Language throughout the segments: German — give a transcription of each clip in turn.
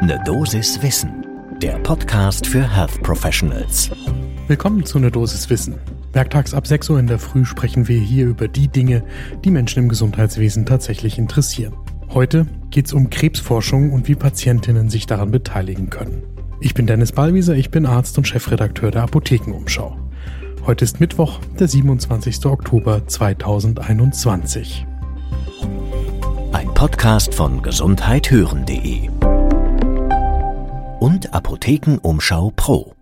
Ne Dosis Wissen, der Podcast für Health Professionals. Willkommen zu Ne Dosis Wissen. Werktags ab 6 Uhr in der Früh sprechen wir hier über die Dinge, die Menschen im Gesundheitswesen tatsächlich interessieren. Heute geht es um Krebsforschung und wie Patientinnen sich daran beteiligen können. Ich bin Dennis Ballwieser, ich bin Arzt und Chefredakteur der Apothekenumschau. Heute ist Mittwoch, der 27. Oktober 2021. Ein Podcast von gesundheithören.de und Apothekenumschau Pro.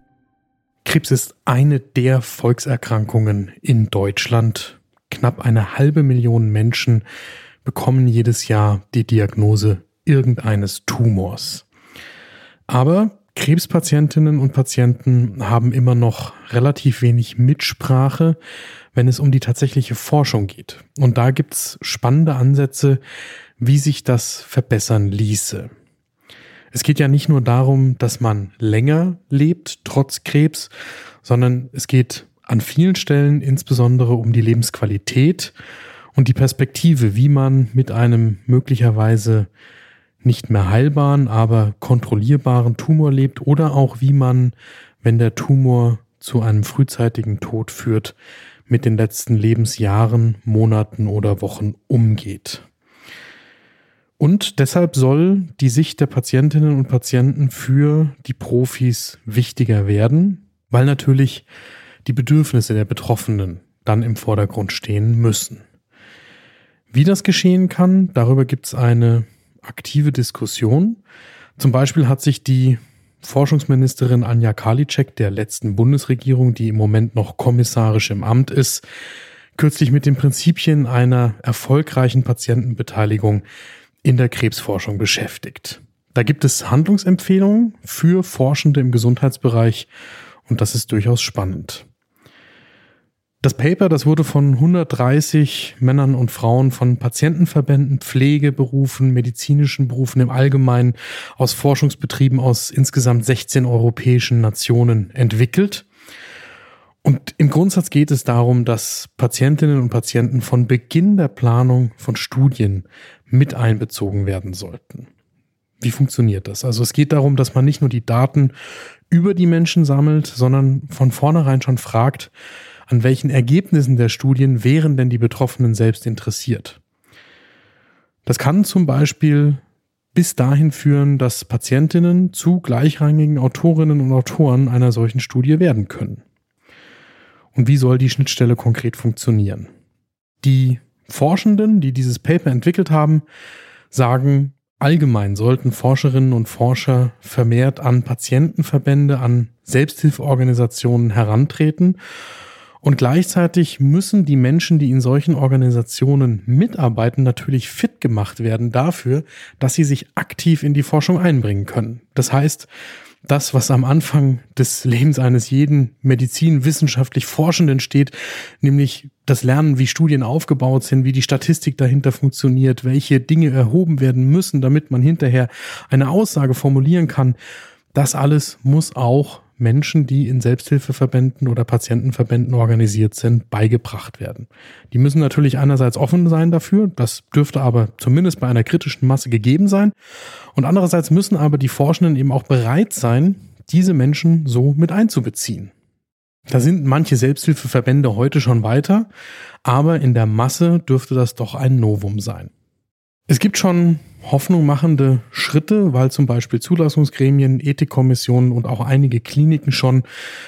Krebs ist eine der Volkserkrankungen in Deutschland. Knapp eine halbe Million Menschen bekommen jedes Jahr die Diagnose irgendeines Tumors. Aber Krebspatientinnen und Patienten haben immer noch relativ wenig Mitsprache, wenn es um die tatsächliche Forschung geht. Und da gibt's spannende Ansätze, wie sich das verbessern ließe. Es geht ja nicht nur darum, dass man länger lebt, trotz Krebs, sondern es geht an vielen Stellen insbesondere um die Lebensqualität und die Perspektive, wie man mit einem möglicherweise nicht mehr heilbaren, aber kontrollierbaren Tumor lebt oder auch wie man, wenn der Tumor zu einem frühzeitigen Tod führt, mit den letzten Lebensjahren, Monaten oder Wochen umgeht. Und deshalb soll die Sicht der Patientinnen und Patienten für die Profis wichtiger werden, weil natürlich die Bedürfnisse der Betroffenen dann im Vordergrund stehen müssen. Wie das geschehen kann, darüber gibt es eine aktive Diskussion. Zum Beispiel hat sich die Forschungsministerin Anja Karliczek der letzten Bundesregierung, die im Moment noch kommissarisch im Amt ist, kürzlich mit den Prinzipien einer erfolgreichen Patientenbeteiligung in der Krebsforschung beschäftigt. Da gibt es Handlungsempfehlungen für Forschende im Gesundheitsbereich und das ist durchaus spannend. Das Paper, das wurde von 130 Männern und Frauen von Patientenverbänden, Pflegeberufen, medizinischen Berufen im Allgemeinen aus Forschungsbetrieben aus insgesamt 16 europäischen Nationen entwickelt. Und im Grundsatz geht es darum, dass Patientinnen und Patienten von Beginn der Planung von Studien mit einbezogen werden sollten. Wie funktioniert das? Also es geht darum, dass man nicht nur die Daten über die Menschen sammelt, sondern von vornherein schon fragt, an welchen Ergebnissen der Studien wären denn die Betroffenen selbst interessiert. Das kann zum Beispiel bis dahin führen, dass Patientinnen zu gleichrangigen Autorinnen und Autoren einer solchen Studie werden können. Und wie soll die Schnittstelle konkret funktionieren? Die Forschenden, die dieses Paper entwickelt haben, sagen, allgemein sollten Forscherinnen und Forscher vermehrt an Patientenverbände, an Selbsthilfeorganisationen herantreten und gleichzeitig müssen die Menschen, die in solchen Organisationen mitarbeiten, natürlich fit gemacht werden dafür, dass sie sich aktiv in die Forschung einbringen können. Das heißt, das, was am Anfang des Lebens eines jeden medizinwissenschaftlich Forschenden steht, nämlich das Lernen, wie Studien aufgebaut sind, wie die Statistik dahinter funktioniert, welche Dinge erhoben werden müssen, damit man hinterher eine Aussage formulieren kann, das alles muss auch Menschen, die in Selbsthilfeverbänden oder Patientenverbänden organisiert sind, beigebracht werden. Die müssen natürlich einerseits offen sein dafür, das dürfte aber zumindest bei einer kritischen Masse gegeben sein. Und andererseits müssen aber die Forschenden eben auch bereit sein, diese Menschen so mit einzubeziehen. Da sind manche Selbsthilfeverbände heute schon weiter, aber in der Masse dürfte das doch ein Novum sein. Es gibt schon Hoffnung machende Schritte, weil zum Beispiel Zulassungsgremien, Ethikkommissionen und auch einige Kliniken schon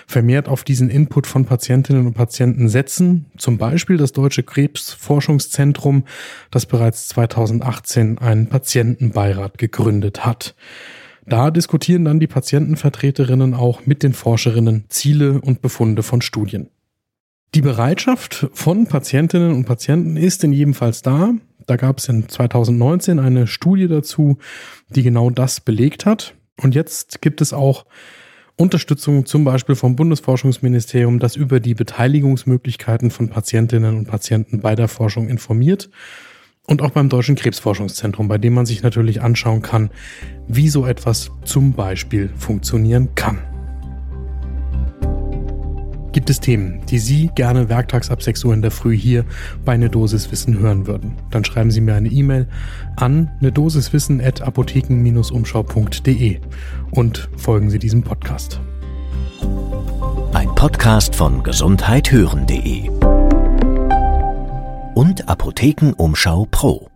vermehrt auf diesen Input von Patientinnen und Patienten setzen. Zum Beispiel das Deutsche Krebsforschungszentrum, das bereits 2018 einen Patientenbeirat gegründet hat. Da diskutieren dann die Patientenvertreterinnen auch mit den Forscherinnen Ziele und Befunde von Studien. Die Bereitschaft von Patientinnen und Patienten ist in jedem Fall da. Da gab es in 2019 eine Studie dazu, die genau das belegt hat. Und jetzt gibt es auch Unterstützung zum Beispiel vom Bundesforschungsministerium, das über die Beteiligungsmöglichkeiten von Patientinnen und Patienten bei der Forschung informiert. Und auch beim Deutschen Krebsforschungszentrum, bei dem man sich natürlich anschauen kann, wie so etwas zum Beispiel funktionieren kann. Gibt es Themen, die Sie gerne werktags ab 6 Uhr in der Früh hier bei Ne Dosis Wissen hören würden? Dann schreiben Sie mir eine E-Mail an ne Dosiswissen at apotheken-umschau.de und folgen Sie diesem Podcast. Ein Podcast von gesundheithören.de und Apothekenumschau Pro.